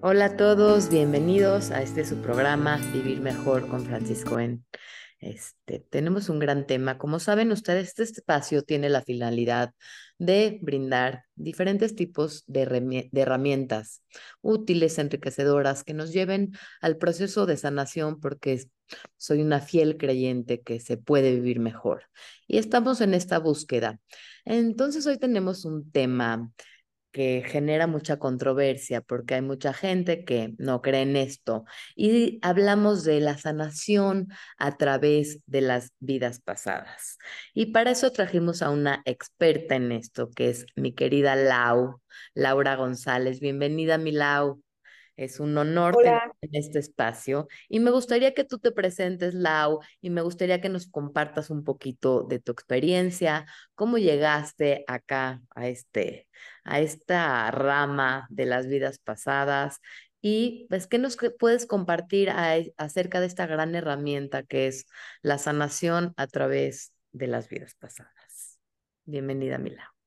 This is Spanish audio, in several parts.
Hola a todos, bienvenidos a este su programa Vivir Mejor con Francisco En. Este, tenemos un gran tema. Como saben ustedes, este espacio tiene la finalidad de brindar diferentes tipos de, de herramientas útiles, enriquecedoras, que nos lleven al proceso de sanación, porque soy una fiel creyente que se puede vivir mejor. Y estamos en esta búsqueda. Entonces hoy tenemos un tema que genera mucha controversia porque hay mucha gente que no cree en esto. Y hablamos de la sanación a través de las vidas pasadas. Y para eso trajimos a una experta en esto, que es mi querida Lau, Laura González. Bienvenida, mi Lau. Es un honor tener en este espacio y me gustaría que tú te presentes, Lau, y me gustaría que nos compartas un poquito de tu experiencia, cómo llegaste acá a este a esta rama de las vidas pasadas y pues qué nos puedes compartir acerca de esta gran herramienta que es la sanación a través de las vidas pasadas. Bienvenida, Mila.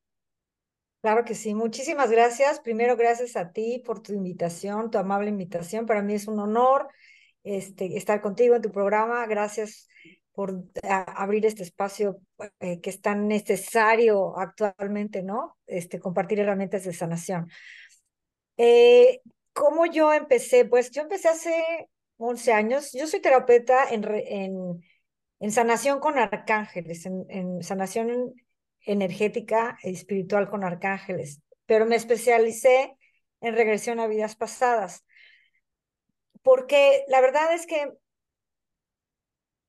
Claro que sí, muchísimas gracias. Primero, gracias a ti por tu invitación, tu amable invitación. Para mí es un honor este, estar contigo en tu programa. Gracias por abrir este espacio eh, que es tan necesario actualmente, ¿no? Este, compartir herramientas de sanación. Eh, ¿Cómo yo empecé? Pues yo empecé hace 11 años. Yo soy terapeuta en, en, en sanación con arcángeles, en, en sanación energética e espiritual con arcángeles, pero me especialicé en regresión a vidas pasadas, porque la verdad es que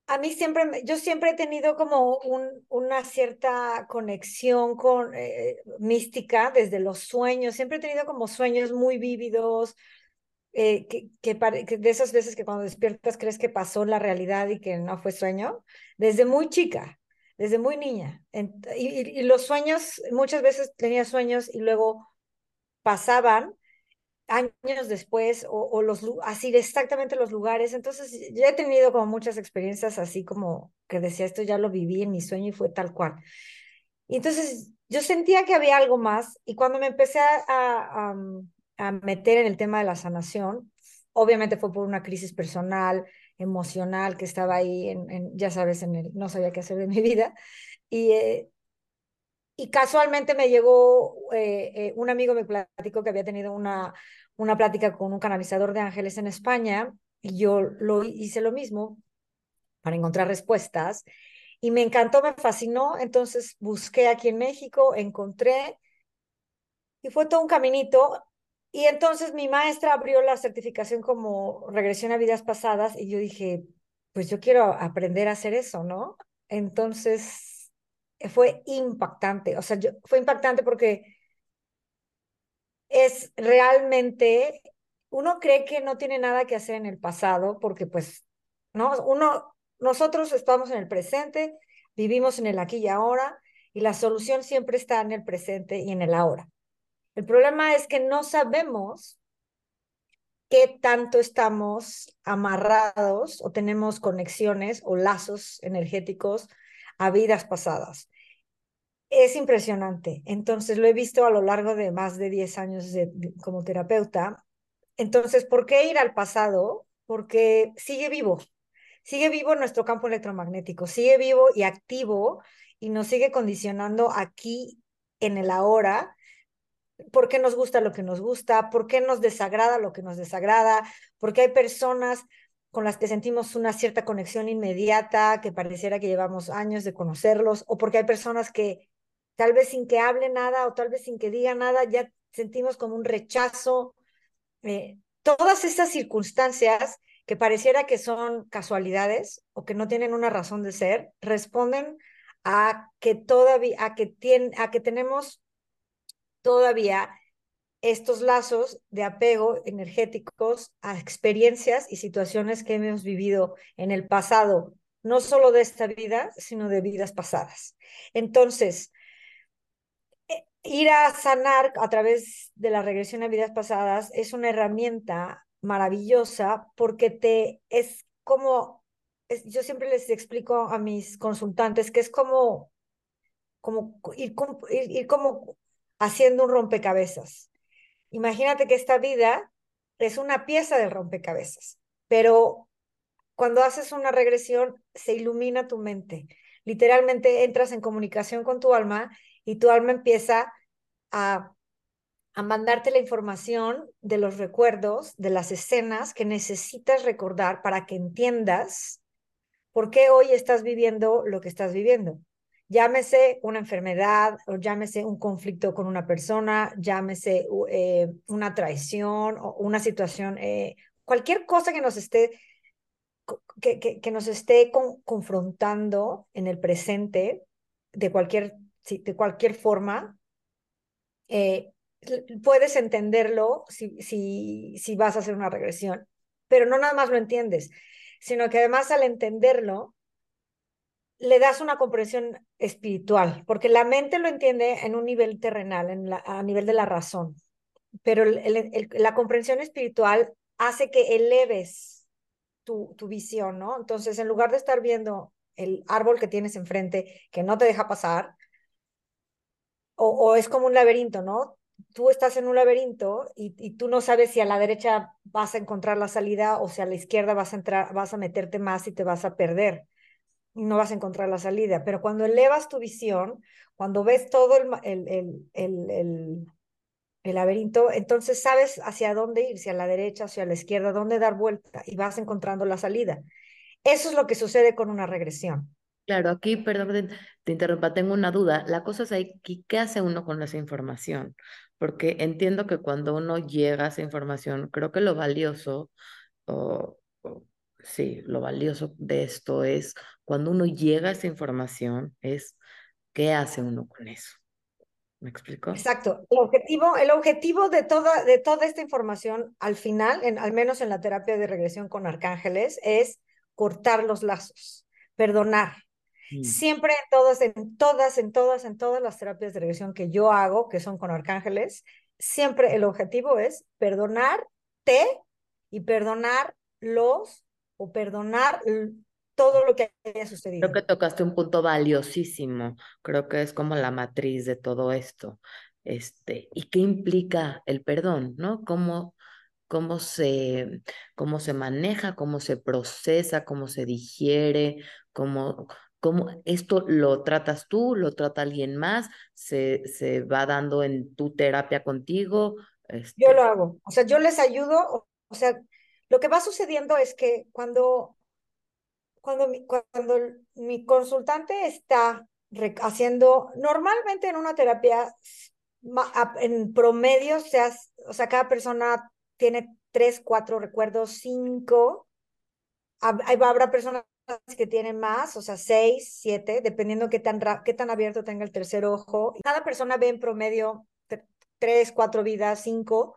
a mí siempre, yo siempre he tenido como un, una cierta conexión con eh, mística desde los sueños, siempre he tenido como sueños muy vívidos, eh, que, que, que, de esas veces que cuando despiertas crees que pasó la realidad y que no fue sueño, desde muy chica desde muy niña. y, los sueños, muchas veces tenía sueños y luego pasaban años después o, los así exactamente los lugares. Entonces, ya he tenido como muchas experiencias así como que decía, esto ya lo viví en mi sueño y fue tal cual. Y entonces yo sentía que había algo más y cuando me empecé a, a meter en el tema de la sanación, obviamente fue por una crisis personal, emocional que estaba ahí, en, ya sabes, en el, no sabía qué hacer de mi vida. Y, eh, y casualmente me llegó, eh, eh, un amigo me platicó que había tenido una, una plática con un canalizador de ángeles en España y yo lo hice lo mismo para encontrar respuestas y me encantó, me fascinó, entonces busqué aquí en México, encontré y fue todo un caminito y entonces mi maestra abrió la certificación como regresión a vidas pasadas y yo dije, pues yo quiero aprender a hacer eso, ¿no? Entonces fue impactante, o sea, fue impactante porque es realmente, uno cree que no tiene nada que hacer en el pasado porque pues, ¿no? Uno, nosotros estamos en el presente, vivimos en el aquí y ahora y la solución siempre está en el presente y en el ahora. El problema es que no sabemos qué tanto estamos amarrados o tenemos conexiones o lazos energéticos a vidas pasadas. Es impresionante. Entonces, lo he visto a lo largo de más de 10 años como terapeuta. Entonces, ¿por qué ir al pasado? Porque sigue vivo. Sigue vivo nuestro campo electromagnético, sigue vivo y activo y nos sigue condicionando aquí en el ahora por qué nos gusta lo que nos gusta, por qué nos desagrada lo que nos desagrada, porque hay personas con las que sentimos una cierta conexión inmediata, que pareciera que llevamos años de conocerlos, o porque hay personas que tal vez sin que hable nada o tal vez sin que diga nada, ya sentimos como un rechazo. Eh, todas estas circunstancias que pareciera que son casualidades o que no tienen una razón de ser, responden a que todavía, a que, a que tenemos todavía estos lazos de apego energéticos a experiencias y situaciones que hemos vivido en el pasado, no solo de esta vida, sino de vidas pasadas. Entonces, eh, ir a sanar a través de la regresión a vidas pasadas es una herramienta maravillosa porque te es como, yo siempre les explico a mis consultantes que es como, como ir, ir como haciendo un rompecabezas. Imagínate que esta vida es una pieza del rompecabezas, pero cuando haces una regresión se ilumina tu mente. Literalmente entras en comunicación con tu alma y tu alma empieza a, a mandarte la información de los recuerdos, de las escenas que necesitas recordar para que entiendas por qué hoy estás viviendo lo que estás viviendo. Llámese una enfermedad o llámese un conflicto con una persona, llámese eh, una traición o una situación, eh, cualquier cosa que nos esté, que, que, nos esté confrontando en el presente de cualquier, de cualquier forma, eh, puedes entenderlo si, si, si vas a hacer una regresión, pero no nada más lo entiendes, sino que además al entenderlo, le das una comprensión espiritual, porque la mente lo entiende en un nivel terrenal, a nivel de la razón, pero la comprensión espiritual hace que eleves tu, tu visión, ¿no? Entonces, en lugar de estar viendo el árbol que tienes enfrente que no te deja pasar, o, o es como un laberinto, ¿no? Tú estás en un laberinto y, y, tú no sabes si a la derecha vas a encontrar la salida o si a la izquierda vas a entrar, vas a meterte más y te vas a perder no vas a encontrar la salida. Pero cuando elevas tu visión, cuando ves todo el, el, el, el, laberinto, entonces sabes hacia dónde ir, si a la derecha, hacia la izquierda, dónde dar vuelta y vas encontrando la salida. Eso es lo que sucede con una regresión. Claro, aquí, perdón, te interrumpa, tengo una duda. La cosa es ahí, ¿qué hace uno con esa información? Porque entiendo que cuando uno llega a esa información, creo que lo valioso, o, sí, lo valioso de esto es cuando uno llega a esa información, es qué hace uno con eso. ¿Me explico? Exacto. El objetivo, el objetivo de, toda, de toda esta información, al final, en, al menos en la terapia de regresión con arcángeles, es cortar los lazos, perdonar. Mm. Siempre en todas, en todas, en todas, en todas las terapias de regresión que yo hago, que son con arcángeles, siempre el objetivo es perdonarte y perdonar los o perdonar todo lo que haya sucedido. Creo que tocaste un punto valiosísimo, creo que es como la matriz de todo esto. Este, ¿y qué implica el perdón, no? ¿Cómo, cómo se, cómo se maneja, cómo se procesa, cómo se digiere, cómo, cómo esto lo tratas tú, lo trata alguien más, se, se va dando en tu terapia contigo. Este... Yo lo hago, o sea, yo les ayudo, o sea, lo que va sucediendo es que cuando, cuando, mi, cuando mi consultante está haciendo, normalmente en una terapia, en promedio, sea, o sea, cada persona tiene tres, cuatro recuerdos, cinco. Habrá personas que tienen más, o sea, seis, siete, dependiendo qué tan, qué tan abierto tenga el tercer ojo. Cada persona ve en promedio tres, cuatro vidas, cinco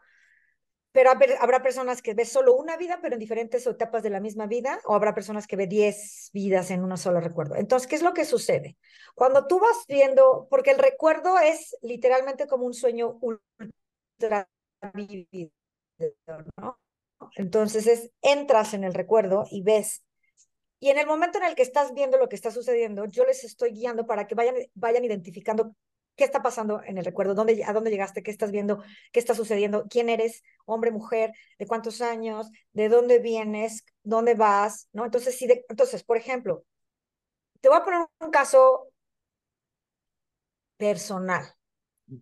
pero habrá personas que ve solo una vida, pero en diferentes etapas de la misma vida, o habrá personas que ve 10 vidas en un solo recuerdo. Entonces, ¿qué es lo que sucede? Cuando tú vas viendo, porque el recuerdo es literalmente como un sueño ultra vivido, ¿no? Entonces, es, entras en el recuerdo y ves. Y en el momento en el que estás viendo lo que está sucediendo, yo les estoy guiando para que vayan, vayan identificando qué está pasando en el recuerdo, ¿Dónde, a dónde llegaste, qué estás viendo, qué está sucediendo, quién eres, hombre, mujer, de cuántos años, de dónde vienes, dónde vas, ¿no? Entonces, sí, entonces, por ejemplo, te voy a poner un caso personal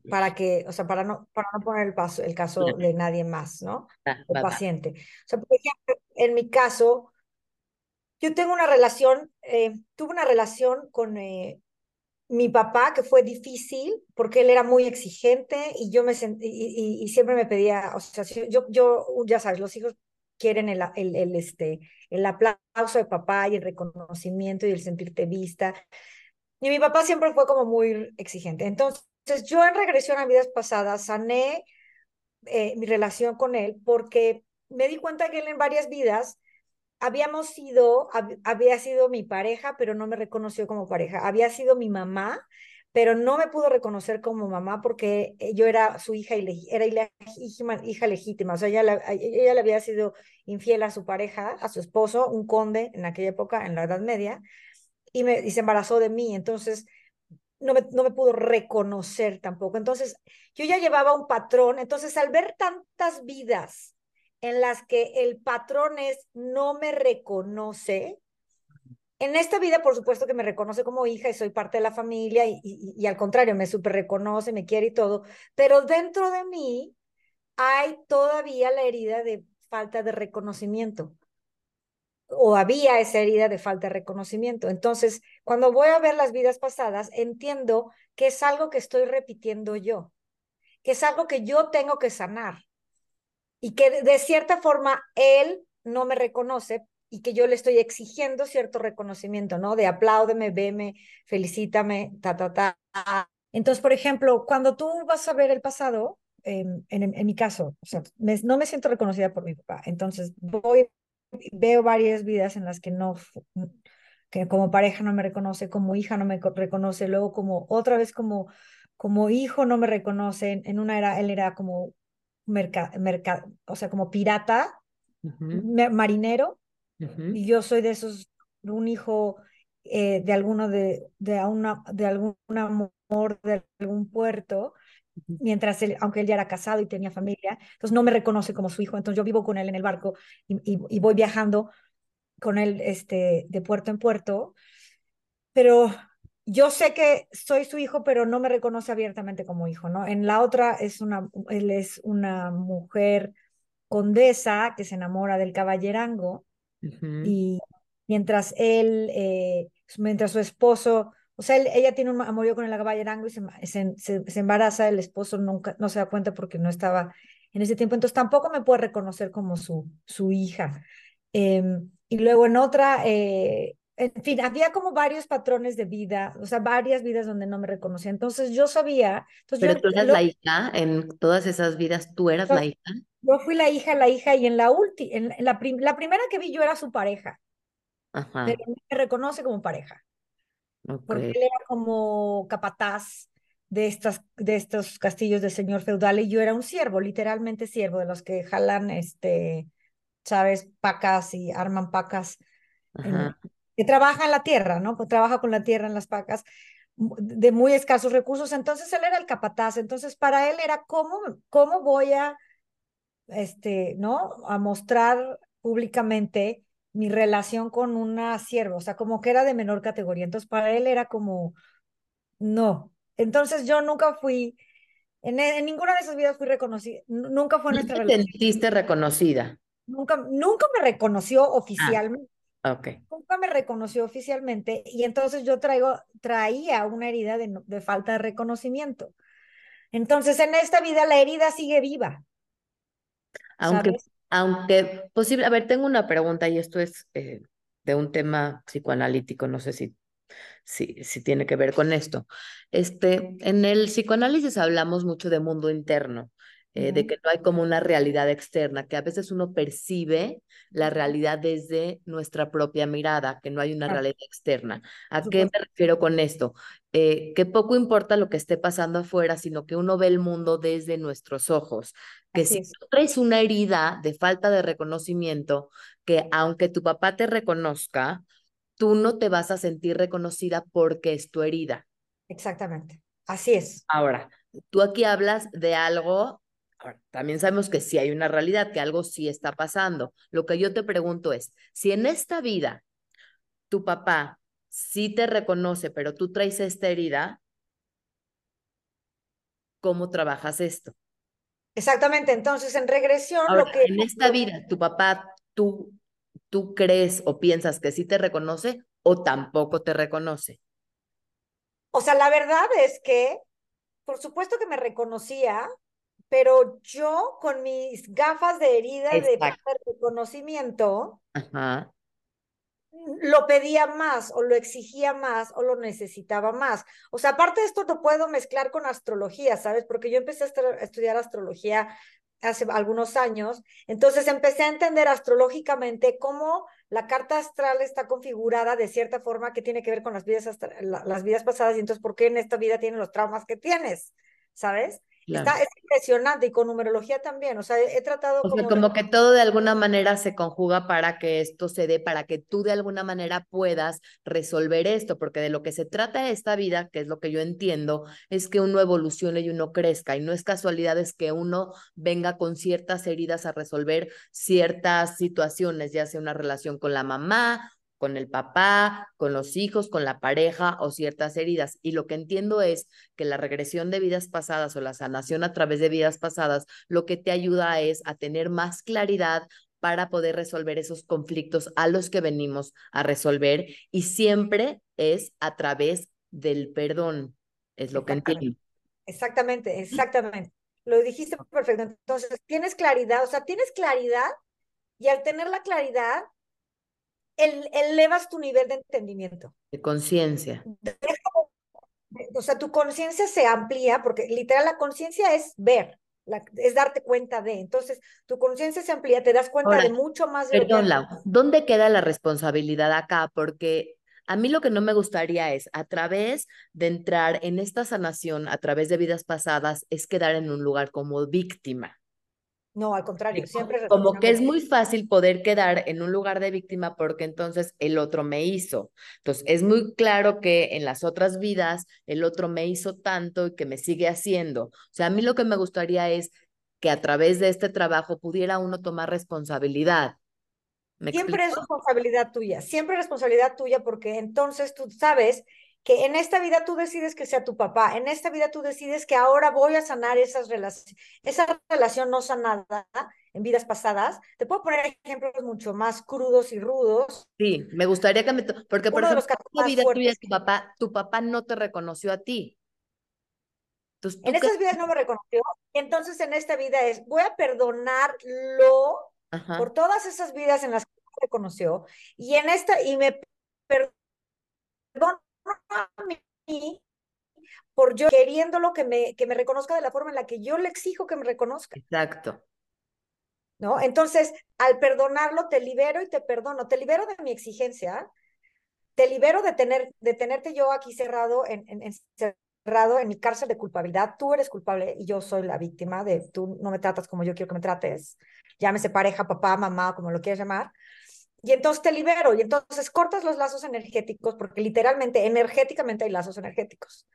para que, o sea, para no, para no poner el, paso, el caso de nadie más, ¿no? Ah, el paciente. O sea, por ejemplo, en mi caso, yo tengo una relación, eh, tuve una relación con eh, mi papá, que fue difícil, porque él era muy exigente y yo me y, y, siempre me pedía, o sea, yo, yo, ya sabes, los hijos quieren el, el, el, este, el aplauso de papá y el reconocimiento y el sentirte vista. Y mi papá siempre fue como muy exigente. Entonces, yo en regresión a vidas pasadas sané eh, mi relación con él porque me di cuenta que él en varias vidas habíamos sido, había sido mi pareja, pero no me reconoció como pareja. Había sido mi mamá, pero no me pudo reconocer como mamá porque eh, yo era su hija, era hija legítima. O sea, ella, ella le había sido infiel a su pareja, a su esposo, un conde en aquella época, en la Edad Media, y, me, y se embarazó de mí. Entonces, no me, no me pudo reconocer tampoco. Entonces, yo ya llevaba un patrón. Entonces, al ver tantas vidas en las que el patrón es no me reconoce. En esta vida, por supuesto que me reconoce como hija y soy parte de la familia y, al contrario, me súper reconoce, me quiere y todo, pero dentro de mí hay todavía la herida de falta de reconocimiento o había esa herida de falta de reconocimiento. Entonces, cuando voy a ver las vidas pasadas, entiendo que es algo que estoy repitiendo yo, que es algo que yo tengo que sanar y que de, cierta forma él no me reconoce y que yo le estoy exigiendo cierto reconocimiento, ¿no? De apláudeme, veme, felicítame, ta, ta, ta. Entonces, por ejemplo, cuando tú vas a ver el pasado, en, en, mi caso, no me siento reconocida por mi papá, entonces voy veo varias vidas en las que no, que como pareja no me reconoce, como hija no me reconoce, luego como otra vez como, como hijo no me reconoce, en una era, él era como merca, merca, o sea, como pirata, marinero, y yo soy de esos, un hijo eh, de alguno de, de, una, de algún amor de algún puerto, mientras él, aunque él ya era casado y tenía familia, entonces no me reconoce como su hijo, entonces yo vivo con él en el barco y, y, voy viajando con él este, de puerto en puerto, pero yo sé que soy su hijo, pero no me reconoce abiertamente como hijo, ¿no? En la otra es una, él es una mujer condesa que se enamora del caballerango y mientras él, eh, mientras su esposo o sea, ella tiene un amorío con el caballerango y se, se, se, embaraza, el esposo nunca, no se da cuenta porque no estaba en ese tiempo, entonces tampoco me puede reconocer como su, su hija. Em, y luego en otra, eh, en fin, había como varios patrones de vida, o sea, varias vidas donde no me reconocía. Entonces yo sabía. Entonces Pero tú eras la hija, en todas esas vidas tú eras la hija. Yo fui la hija, la hija, y en la última, en la, la primera que vi yo era su pareja. Ajá. Pero me reconoce como pareja. Porque él era como capataz de, estas, de estos castillos del señor feudal y yo era un siervo, literalmente siervo, de los que jalan, este, sabes, pacas y arman pacas, que trabaja en la tierra, ¿no? Que trabaja con la tierra en las pacas de muy escasos recursos, entonces él era el capataz, entonces para él era cómo, cómo voy a, este, ¿no? A mostrar públicamente mi relación con una sierva, o sea, como que era de menor categoría. Entonces, para él era como, no. Entonces, yo nunca fui, en, en ninguna de esas vidas fui reconocida, nunca fue nuestra relación. ¿Te sentiste reconocida? Nunca, nunca me reconoció ah, oficialmente. Ah, okay. Nunca me reconoció oficialmente y entonces yo traigo, traía una herida de, de falta de reconocimiento. Entonces, en esta vida la herida sigue viva. Aunque, aunque posible, a ver, tengo una pregunta y esto es eh, de un tema psicoanalítico, no sé si, si, si tiene que ver con esto. Este, en el psicoanálisis hablamos mucho de mundo interno, eh, de que no hay como una realidad externa, que a veces uno percibe la realidad desde nuestra propia mirada, que no hay una realidad externa. ¿A qué me refiero con esto? Eh, que poco importa lo que esté pasando afuera, sino que uno ve el mundo desde nuestros ojos. Que si tú traes una herida de falta de reconocimiento, que aunque tu papá te reconozca, tú no te vas a sentir reconocida porque es tu herida. Exactamente. Así es. Ahora, tú aquí hablas de algo también sabemos que sí hay una realidad, que algo sí está pasando. Lo que yo te pregunto es, si en esta vida tu papá sí te reconoce, pero tú traes esta herida, ¿cómo trabajas esto? Exactamente, entonces en regresión lo que... En esta vida, tu papá, tú, tú crees o piensas que sí te reconoce o tampoco te reconoce. O sea, la verdad es que, por supuesto que me reconocía, pero yo con mis gafas de herida de reconocimiento, lo pedía más o lo exigía más o lo necesitaba más. O sea, aparte de esto lo puedo mezclar con astrología, ¿sabes? Porque yo empecé a estudiar astrología hace algunos años, entonces empecé a entender astrológicamente cómo la carta astral está configurada de cierta forma que tiene que ver con las vidas, las vidas pasadas y entonces por qué en esta vida tienes los traumas que tienes, ¿sabes? Está, es impresionante y con numerología también, o sea, he, tratado o como... Sea, como que todo de alguna manera se conjuga para que esto se dé, para que tú de alguna manera puedas resolver esto, porque de lo que se trata esta vida, que es lo que yo entiendo, es que uno evolucione y uno crezca, y no es casualidad, es que uno venga con ciertas heridas a resolver ciertas situaciones, ya sea una relación con la mamá con el papá, con los hijos, con la pareja o ciertas heridas. Y lo que entiendo es que la regresión de vidas pasadas o la sanación a través de vidas pasadas, lo que te ayuda es a tener más claridad para poder resolver esos conflictos a los que venimos a resolver y siempre es a través del perdón, es lo que entiendo. Exactamente, exactamente. Lo dijiste perfecto. Entonces, tienes claridad, o sea, tienes claridad y al tener la claridad, elevas tu nivel de entendimiento. De conciencia. O sea, tu conciencia se amplía porque literal la conciencia es ver, es darte cuenta de. Entonces, tu conciencia se amplía, te das cuenta de mucho más. De perdón, Lau, ¿dónde queda la responsabilidad acá? Porque a mí lo que no me gustaría es, a través de entrar en esta sanación, a través de vidas pasadas, es quedar en un lugar como víctima. No, al contrario, siempre. Como que es muy fácil poder quedar en un lugar de víctima porque entonces el otro me hizo. Entonces, es muy claro que en las otras vidas el otro me hizo tanto y que me sigue haciendo. O sea, a mí lo que me gustaría es que a través de este trabajo pudiera uno tomar responsabilidad. siempre es responsabilidad tuya, siempre es responsabilidad tuya porque entonces tú sabes que en esta vida tú decides que sea tu papá, en esta vida tú decides que ahora voy a sanar esas relaciones, esa relación no sanada en vidas pasadas. Te puedo poner ejemplos mucho más crudos y rudos. Sí, me gustaría que me... Porque, por ejemplo, en la vida tuya, tu papá, tu papá no te reconoció a ti. en estas vidas no me reconoció, entonces en esta vida es, voy a perdonarlo por todas esas vidas en las que me reconoció, y en esta, y me perdono a mí por yo queriéndolo que me, que me reconozca de la forma en la que yo le exijo que me reconozca. Exacto. ¿No? Entonces, al perdonarlo, te libero y te perdono. Te libero de mi exigencia, te libero de, tener, de tenerte yo aquí cerrado en, en, cerrado en mi cárcel de culpabilidad. Tú eres culpable y yo soy la víctima de tú no me tratas como yo quiero que me trates. Llámese pareja, papá, mamá, como lo quieras llamar y entonces te libero y entonces cortas los lazos energéticos porque literalmente energéticamente hay lazos energéticos.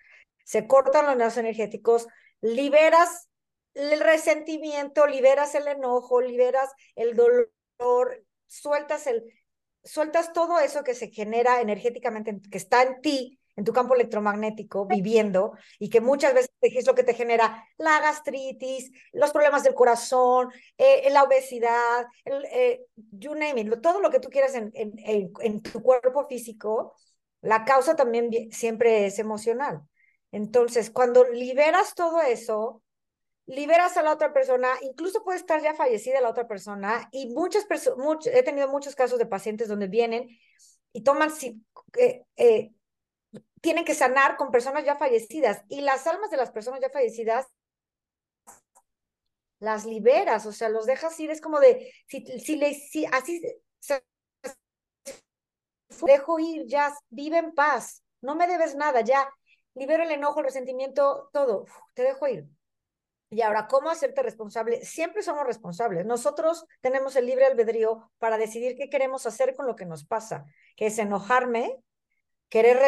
Se cortan los lazos energéticos, liberas el resentimiento, liberas el enojo, liberas el dolor, sueltas el sueltas todo eso que se genera energéticamente que está en ti en tu campo electromagnético viviendo y que muchas veces es lo que te genera la gastritis, los problemas del corazón, eh, la obesidad, el, eh, you name it, todo lo que tú quieras en, en, en, tu cuerpo físico, la causa también siempre es emocional. Entonces, cuando liberas todo eso, liberas a la otra persona, incluso puede estar ya fallecida la otra persona, y muchas personas, he tenido muchos casos de pacientes donde vienen y toman eh, eh, tienen que sanar con personas ya fallecidas y las almas de las personas ya fallecidas las liberas, o sea, los dejas ir, es como de, si, si, le, si así dejo ir, ya, vive en paz, no me debes nada, ya, libero el enojo, el resentimiento, todo, te dejo ir. Y ahora, ¿cómo hacerte responsable? Siempre somos responsables. Nosotros tenemos el libre albedrío para decidir qué queremos hacer con lo que nos pasa, que es enojarme querer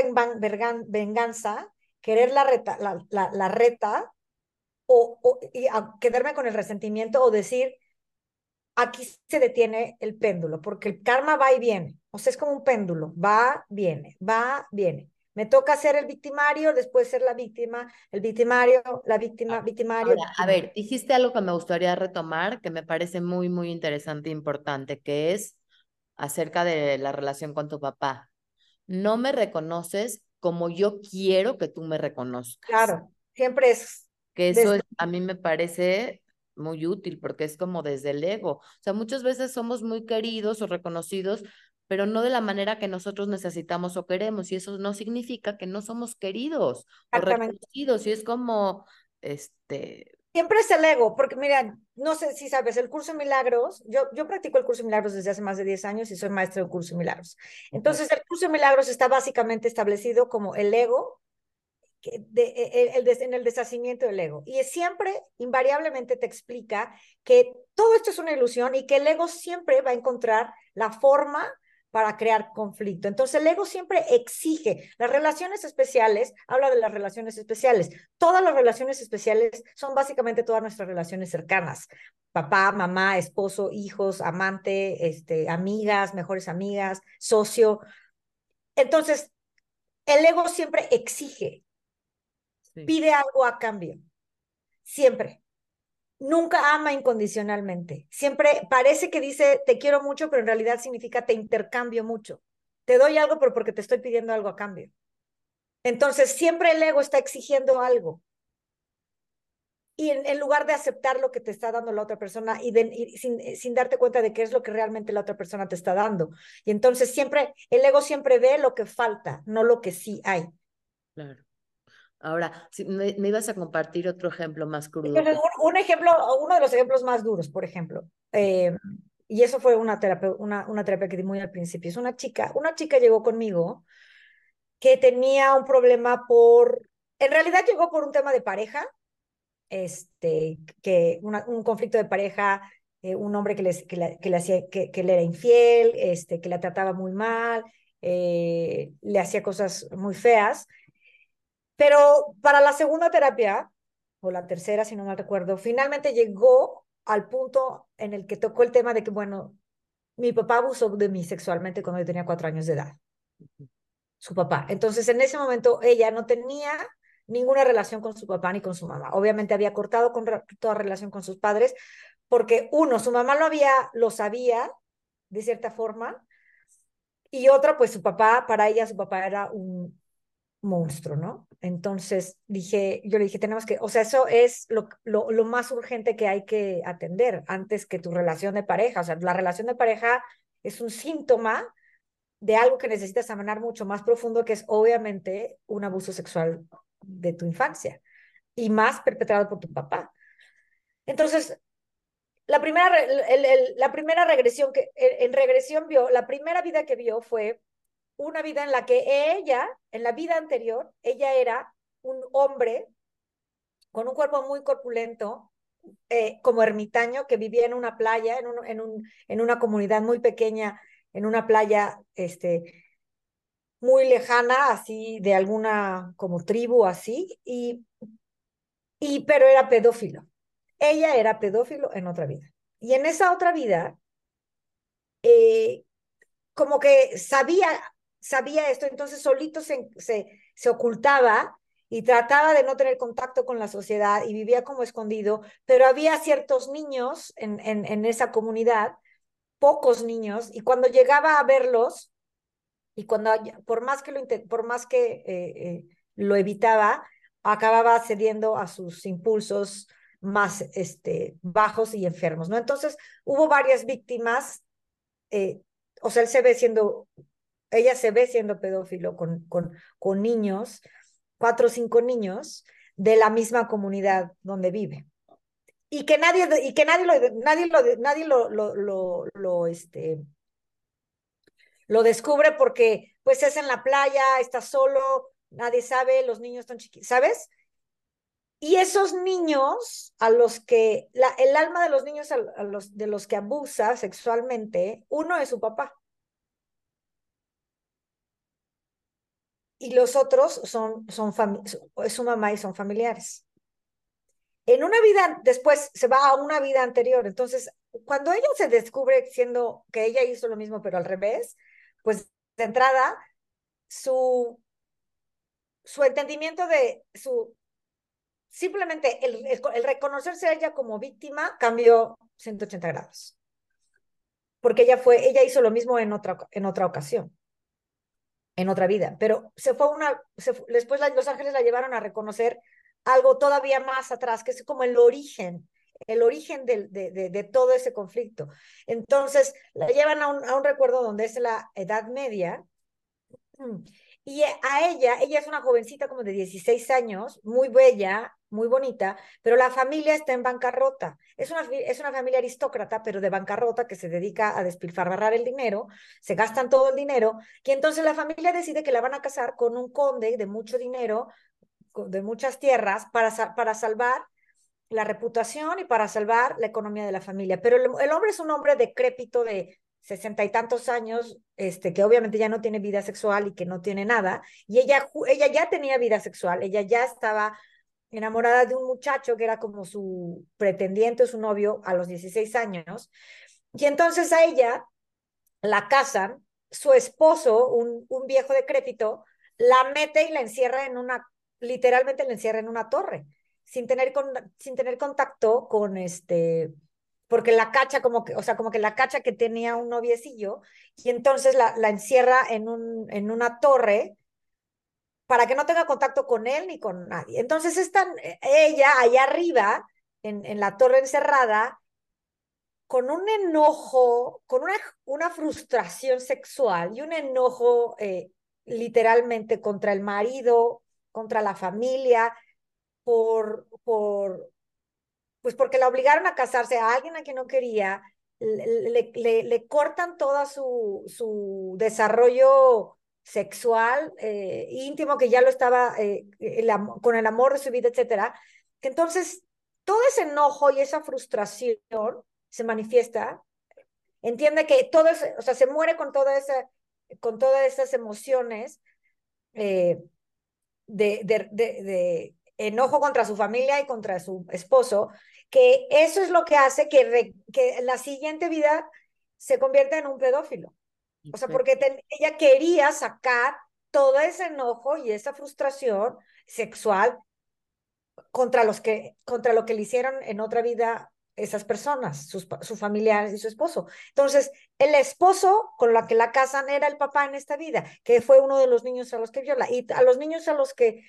venganza, querer la reta, la, la, reta o, o y quedarme con el resentimiento o decir, aquí se detiene el péndulo, porque el karma va y viene. O sea, es como un péndulo, va, viene, va, viene. Me toca ser el victimario, después ser la víctima, el victimario, la víctima, ah, victimario. a ver, dijiste algo que me gustaría retomar, que me parece muy, muy interesante e importante, que es acerca de la relación con tu papá no me reconoces como yo quiero que tú me reconozcas. Claro, siempre es. Que eso a mí me parece muy útil porque es como desde el ego. O sea, muchas veces somos muy queridos o reconocidos, pero no de la manera que nosotros necesitamos o queremos. Y eso no significa que no somos queridos o reconocidos. Y es como, este, Siempre es el ego, porque mira, no sé si sabes, el curso de milagros, yo, yo practico el curso de milagros desde hace más de 10 años y soy maestro del curso de milagros. Entonces, el curso de milagros está básicamente establecido como el ego de, e, el, en el deshacimiento del ego. Y siempre, invariablemente, te explica que todo esto es una ilusión y que el ego siempre va a encontrar la forma para crear conflicto. Entonces el ego siempre exige. Las relaciones especiales, habla de las relaciones especiales. Todas las relaciones especiales son básicamente todas nuestras relaciones cercanas. Papá, mamá, esposo, hijos, amante, este, amigas, mejores amigas, socio. Entonces, el ego siempre exige, pide algo a cambio. Siempre nunca ama incondicionalmente. Siempre parece que dice te quiero mucho, pero en realidad significa te intercambio mucho. Te doy algo, pero porque te estoy pidiendo algo a cambio. Entonces, siempre el ego está exigiendo algo. Y en, lugar de aceptar lo que te está dando la otra persona y, sin, sin darte cuenta de qué es lo que realmente la otra persona te está dando. Y entonces siempre, el ego siempre ve lo que falta, no lo que sí hay. Claro. Ahora, si me, ibas a compartir otro ejemplo más crudo. Un, ejemplo, uno de los ejemplos más duros, por ejemplo, eh, y eso fue una terapia, una, una terapia que di muy al principio. Es una chica, una chica llegó conmigo que tenía un problema por, en realidad llegó por un tema de pareja, este, que un conflicto de pareja, eh, un hombre que, les, que, le hacía, que, que, le era infiel, este, que la trataba muy mal, eh, le hacía cosas muy feas. Pero para la segunda terapia, o la tercera, si no mal recuerdo, finalmente llegó al punto en el que tocó el tema de que, bueno, mi papá abusó de mí sexualmente cuando yo tenía cuatro años de edad. Su papá. Entonces, en ese momento, ella no tenía ninguna relación con su papá ni con su mamá. Obviamente había cortado con toda relación con sus padres, porque uno, su mamá lo había, lo sabía, de cierta forma, y otra, pues su papá, para ella su papá era un, monstruo, ¿no? Entonces dije, yo le dije, tenemos que, o sea, eso es lo, lo, lo, más urgente que hay que atender antes que tu relación de pareja. O sea, la relación de pareja es un síntoma de algo que necesitas sanar mucho más profundo, que es obviamente un abuso sexual de tu infancia y más perpetrado por tu papá. Entonces, la primera, la primera regresión que en regresión vio, la primera vida que vio fue una vida en la que ella, en la vida anterior, ella era un hombre con un cuerpo muy corpulento, eh, como ermitaño, que vivía en una playa, en, un, en, un, en una comunidad muy pequeña, en una playa este, muy lejana, así de alguna como tribu así, y, y pero era pedófilo. Ella era pedófilo en otra vida. Y en esa otra vida, eh, como que sabía sabía esto, entonces solito se, se, ocultaba y trataba de no tener contacto con la sociedad y vivía como escondido, pero había ciertos niños en, en, en esa comunidad, pocos niños, y cuando llegaba a verlos, y cuando, por más que lo, por más que eh, eh, lo evitaba, acababa cediendo a sus impulsos más este, bajos y enfermos, ¿no? Entonces, hubo varias víctimas, eh, o sea, él se ve siendo ella se ve siendo pedófilo con, con, con niños, cuatro o cinco niños de la misma comunidad donde vive. Y que nadie, y que nadie lo, nadie lo, nadie lo, lo, lo, este, lo descubre porque pues es en la playa, está solo, nadie sabe, los niños están chiquitos, ¿sabes? Y esos niños a los que, la, el alma de los niños a los, de los que abusa sexualmente, uno es su papá. Y los otros son, son su mamá y son familiares. En una vida, después se va a una vida anterior. Entonces, cuando ella se descubre siendo que ella hizo lo mismo, pero al revés, pues de entrada, su, su entendimiento de su, simplemente el, el, reconocerse a ella como víctima cambió 180 grados. Porque ella fue, ella hizo lo mismo en otra, en otra ocasión en otra vida, pero se fue una, después Los Ángeles la llevaron a reconocer algo todavía más atrás, que es como el origen, el origen de, de, todo ese conflicto. Entonces, la llevan a un, a un recuerdo donde es la Edad Media, y a ella, ella es una jovencita como de 16 años, muy bella, muy bonita, pero la familia está en bancarrota. Es una, es una familia aristócrata, pero de bancarrota que se dedica a despilfarrar el dinero, se gastan todo el dinero, y entonces la familia decide que la van a casar con un conde de mucho dinero, de muchas tierras para, para salvar la reputación y para salvar la economía de la familia. Pero el, hombre es un hombre decrépito de sesenta y tantos años, este, que obviamente ya no tiene vida sexual y que no tiene nada, y ella, ella ya tenía vida sexual, ella ya estaba enamorada de un muchacho que era como su pretendiente su novio a los 16 años, y entonces a ella la casan, su esposo, un, un viejo decrépito, la mete y la encierra en una, literalmente la encierra en una torre, sin tener, con, sin tener contacto con este, porque la cacha como que, o sea, como que la cacha que tenía un noviecillo, y entonces la, la encierra en, un, en una torre para que no tenga contacto con él ni con nadie. Entonces están ella allá arriba, en, la torre encerrada, con un enojo, con una, una frustración sexual y un enojo eh, literalmente contra el marido, contra la familia, por, por, pues porque la obligaron a casarse a alguien a quien no quería, le, le, le cortan todo su, su desarrollo sexual, eh, íntimo, que ya lo estaba eh, con el amor de su vida, etcétera, que entonces todo ese enojo y esa frustración se manifiesta, entiende que todo eso, o sea, se muere con toda esa, con todas esas emociones eh, de, de, de, enojo contra su familia y contra su esposo, que eso es lo que hace que, que la siguiente vida se convierta en un pedófilo. O sea, porque ella quería sacar todo ese enojo y esa frustración sexual contra los que contra lo que le hicieron en otra vida esas personas, sus, sus familiares y su esposo. Entonces, el esposo con la que la casan era el papá en esta vida, que fue uno de los niños a los que viola. Y a los niños a los que,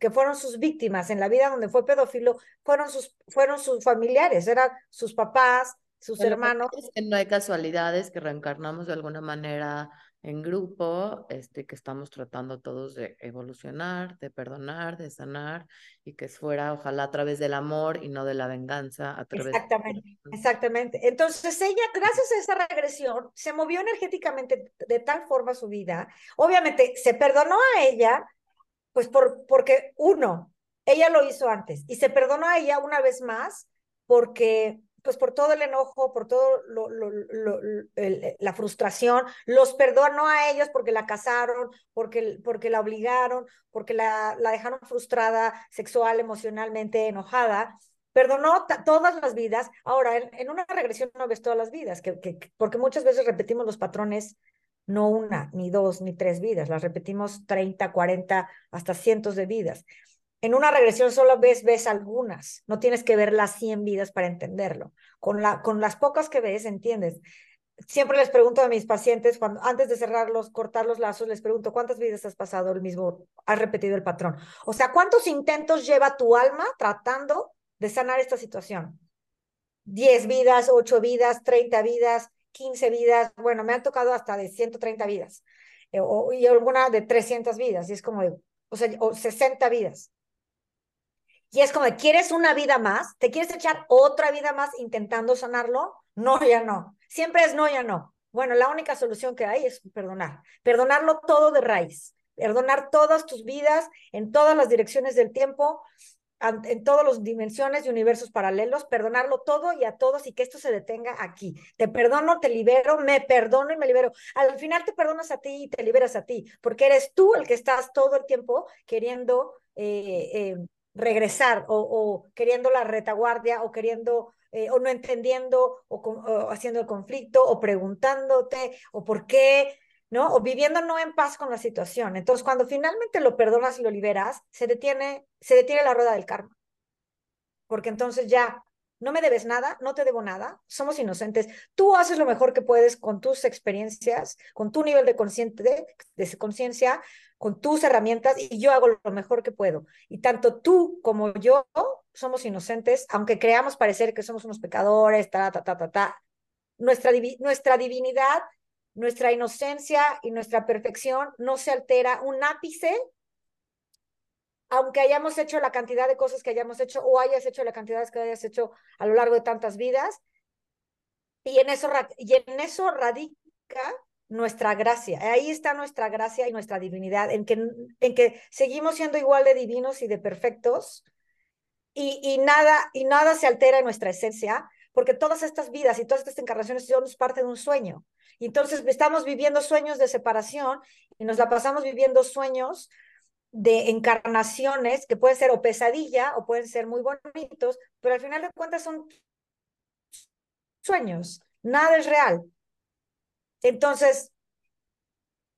que fueron sus víctimas en la vida donde fue pedófilo, fueron sus, fueron sus familiares, eran sus papás, sus hermanos. Es que no hay casualidades que reencarnamos de alguna manera en grupo, este, que estamos tratando todos de evolucionar, de perdonar, de sanar, y que fuera, ojalá, a través del amor y no de la venganza. A través exactamente, exactamente. Entonces ella, gracias a esa regresión, se movió energéticamente de tal forma su vida. Obviamente, se perdonó a ella, pues por, porque uno, ella lo hizo antes, y se perdonó a ella una vez más porque pues por todo el enojo, por todo lo, la frustración, los perdonó a ellos porque la casaron, porque, porque la obligaron, porque la, la dejaron frustrada sexual, emocionalmente, enojada. Perdonó todas las vidas. Ahora, en, una regresión no ves todas las vidas, que, que, porque muchas veces repetimos los patrones, no una, ni dos, ni tres vidas, las repetimos 30, 40, hasta cientos de vidas. En una regresión solo ves, ves algunas, no tienes que ver las 100 vidas para entenderlo. Con, la, con las pocas que ves, entiendes. Siempre les pregunto a mis pacientes, cuando, antes de cerrarlos, cortar los lazos, les pregunto, ¿cuántas vidas has pasado el mismo, has repetido el patrón? O sea, ¿cuántos intentos lleva tu alma tratando de sanar esta situación? 10 vidas, 8 vidas, 30 vidas, 15 vidas, bueno, me han tocado hasta de 130 vidas, eh, o, y alguna de 300 vidas, y es como, o sea, o 60 vidas. Y es como, ¿quieres una vida más? ¿Te quieres echar otra vida más intentando sanarlo? No, ya no. Siempre es no, ya no. Bueno, la única solución que hay es perdonar. Perdonarlo todo de raíz. Perdonar todas tus vidas en todas las direcciones del tiempo, en todas las dimensiones y universos paralelos, perdonarlo todo y a todos y que esto se detenga aquí. Te perdono, te libero, me perdono y me libero. Al final te perdonas a ti y te liberas a ti, porque eres tú el que estás todo el tiempo queriendo eh, eh, regresar o, queriendo la retaguardia o queriendo eh, o no entendiendo o, haciendo el conflicto o preguntándote o por qué, ¿no? O viviendo no en paz con la situación. Entonces, cuando finalmente lo perdonas y lo liberas, se detiene, se detiene la rueda del karma. Porque entonces ya no me debes nada, no te debo nada, somos inocentes. Tú haces lo mejor que puedes con tus experiencias, con tu nivel de conciencia, con tus herramientas y yo hago lo mejor que puedo. Y tanto tú como yo somos inocentes, aunque creamos parecer que somos unos pecadores, ta, ta, ta, ta, ta. Nuestra, nuestra divinidad, nuestra inocencia y nuestra perfección no se altera un ápice aunque hayamos hecho la cantidad de cosas que hayamos hecho o hayas hecho la cantidad que hayas hecho a lo largo de tantas vidas, y en eso, y en eso radica nuestra gracia. Ahí está nuestra gracia y nuestra divinidad, en que, en que seguimos siendo igual de divinos y de perfectos y, y, nada, y nada se altera en nuestra esencia, porque todas estas vidas y todas estas encarnaciones son parte de un sueño. Entonces estamos viviendo sueños de separación y nos la pasamos viviendo sueños de encarnaciones que pueden ser o pesadilla o pueden ser muy bonitos, pero al final de cuentas son sueños, nada es real. Entonces,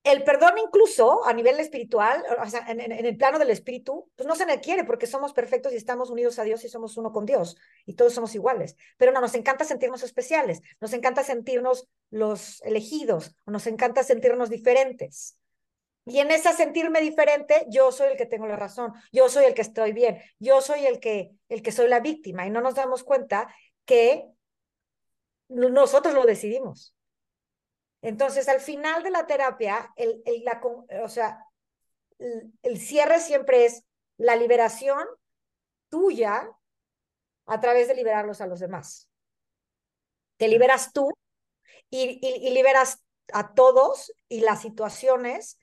el perdón incluso a nivel espiritual, o sea, en, el plano del espíritu, pues no se requiere porque somos perfectos y estamos unidos a Dios y somos uno con Dios y todos somos iguales. Pero no, nos encanta sentirnos especiales, nos encanta sentirnos los elegidos, nos encanta sentirnos diferentes. Y en esa sentirme diferente, yo soy el que tengo la razón, yo soy el que estoy bien, yo soy el que, el que soy la víctima y no nos damos cuenta que nosotros lo decidimos. Entonces, al final de la terapia, el, el la, o sea, el, cierre siempre es la liberación tuya a través de liberarlos a los demás. Te liberas tú y, y, liberas a todos y las situaciones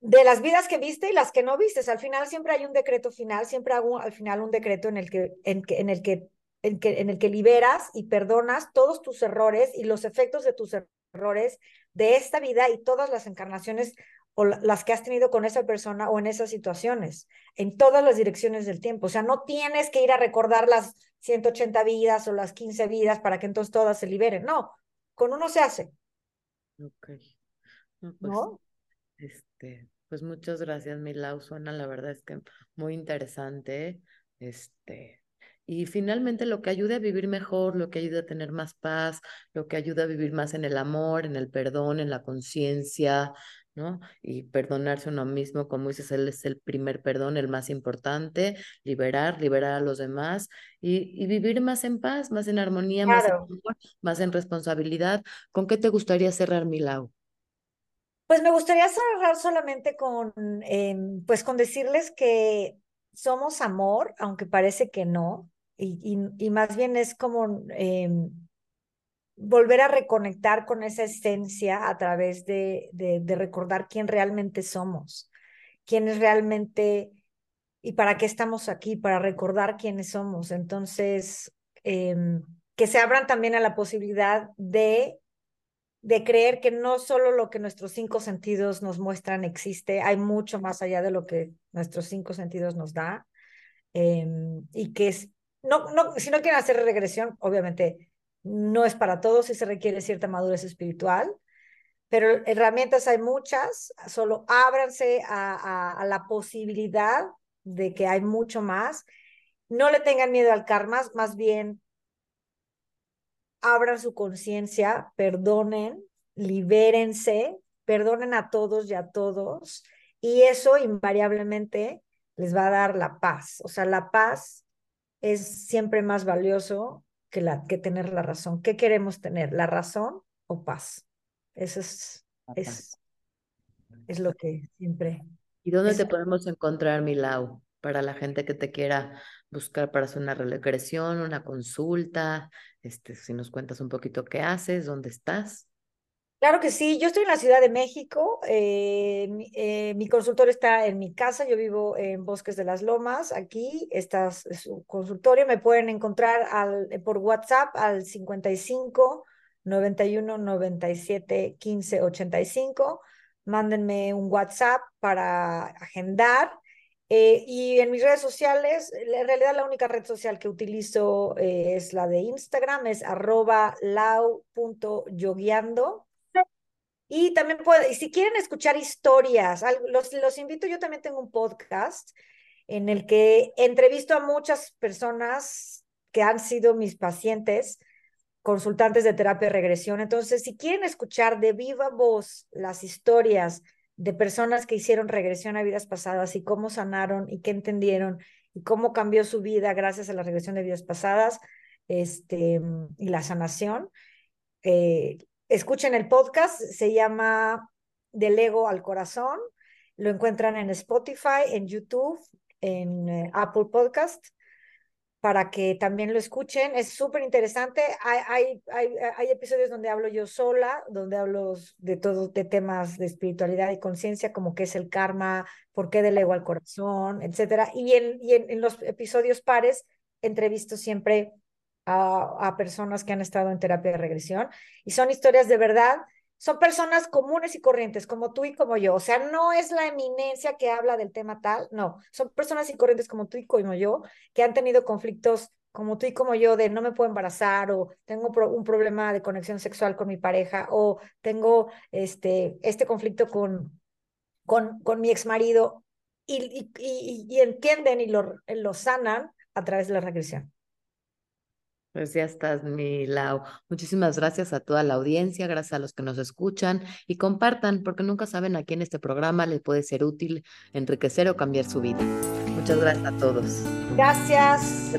de las vidas que viste y las que no vistes. Al final siempre hay un decreto final, siempre hago al final un decreto en el que, en, que, en el que en, que, en el que liberas y perdonas todos tus errores y los efectos de tus errores de esta vida y todas las encarnaciones o las que has tenido con esa persona o en esas situaciones, en todas las direcciones del tiempo. O sea, no tienes que ir a recordar las 180 vidas o las 15 vidas para que entonces todas se liberen. No, con uno se hace. Ok. No, pues, Este, pues muchas gracias, Milau. Suena la verdad es que muy interesante. Este, y finalmente lo que ayuda a vivir mejor, lo que ayuda a tener más paz, lo que ayuda a vivir más en el amor, en el perdón, en la conciencia, ¿no? Y perdonarse a uno mismo, como dices, él es el primer perdón, el más importante, liberar, liberar a los demás y, y vivir más en paz, más en armonía, más en amor, más en responsabilidad. ¿Con qué te gustaría cerrar, Milau? Pues me gustaría cerrar solamente con, em, pues con decirles que somos amor, aunque parece que no, y, más bien es como em, volver a reconectar con esa esencia a través de, de, recordar quién realmente somos, quién es realmente y para qué estamos aquí, para recordar quiénes somos. Entonces, em, que se abran también a la posibilidad de, de creer que no solo lo que nuestros cinco sentidos nos muestran existe, hay mucho más allá de lo que nuestros cinco sentidos nos da. Em, y que es, no, no, si no quieren hacer regresión, obviamente no es para todos y se requiere cierta madurez espiritual, pero herramientas hay muchas, solo ábranse a, a, la posibilidad de que hay mucho más. No le tengan miedo al karma, más bien abran su conciencia, perdonen, libérense, perdonen a todos y a todos, y eso invariablemente les va a dar la paz. O sea, la paz es siempre más valioso que, la, que tener la razón. ¿Qué queremos tener? ¿La razón o paz? Eso es, es, es lo que siempre... ¿Y dónde te podemos encontrar, Milau, para la gente que te quiera buscar para hacer una regresión, una consulta? Este, si nos cuentas un poquito qué haces, dónde estás. Claro que sí, yo estoy en la Ciudad de México, eh, eh, mi, consultorio está en mi casa, yo vivo en Bosques de las Lomas, aquí está su consultorio, me pueden encontrar al, por WhatsApp al 55 91 97 15 85, mándenme un WhatsApp para agendar. Eh, y en mis redes sociales, en realidad la única red social que utilizo es la de Instagram, es arroba lau.yoguiando y también puede, y si quieren escuchar historias, los, los invito, yo también tengo un podcast en el que entrevisto a muchas personas que han sido mis pacientes, consultantes de terapia de regresión. Entonces, si quieren escuchar de viva voz las historias de personas que hicieron regresión a vidas pasadas y cómo sanaron y qué entendieron y cómo cambió su vida gracias a la regresión de vidas pasadas este, y la sanación, eh, Escuchen el podcast, se llama Del ego al corazón. Lo encuentran en Spotify, en YouTube, en eh, Apple Podcast. para que también lo escuchen. Es súper interesante. Hay, hay, hay, episodios donde hablo yo sola, donde hablo de todo, de temas de espiritualidad y conciencia, como qué es el karma, por qué delego al corazón, etcétera. Y en, y en, los episodios pares entrevisto siempre a, personas que han estado en terapia de regresión y son historias de verdad son personas comunes y corrientes, como tú y como yo. O sea, no es la eminencia que habla del tema tal, no, son personas y corrientes como tú y como yo, que han tenido conflictos como tú y como yo, de no me puedo embarazar, o tengo un problema de conexión sexual con mi pareja, o tengo este, este conflicto con, con, con mi ex marido, y, y, y, entienden y lo, lo sanan a través de la regresión. Pues ya estás, mi Lau. Muchísimas gracias a toda la audiencia, gracias a los que nos escuchan y compartan, porque nunca saben a quién este programa les puede ser útil, enriquecer o cambiar su vida. Muchas gracias a todos. Gracias.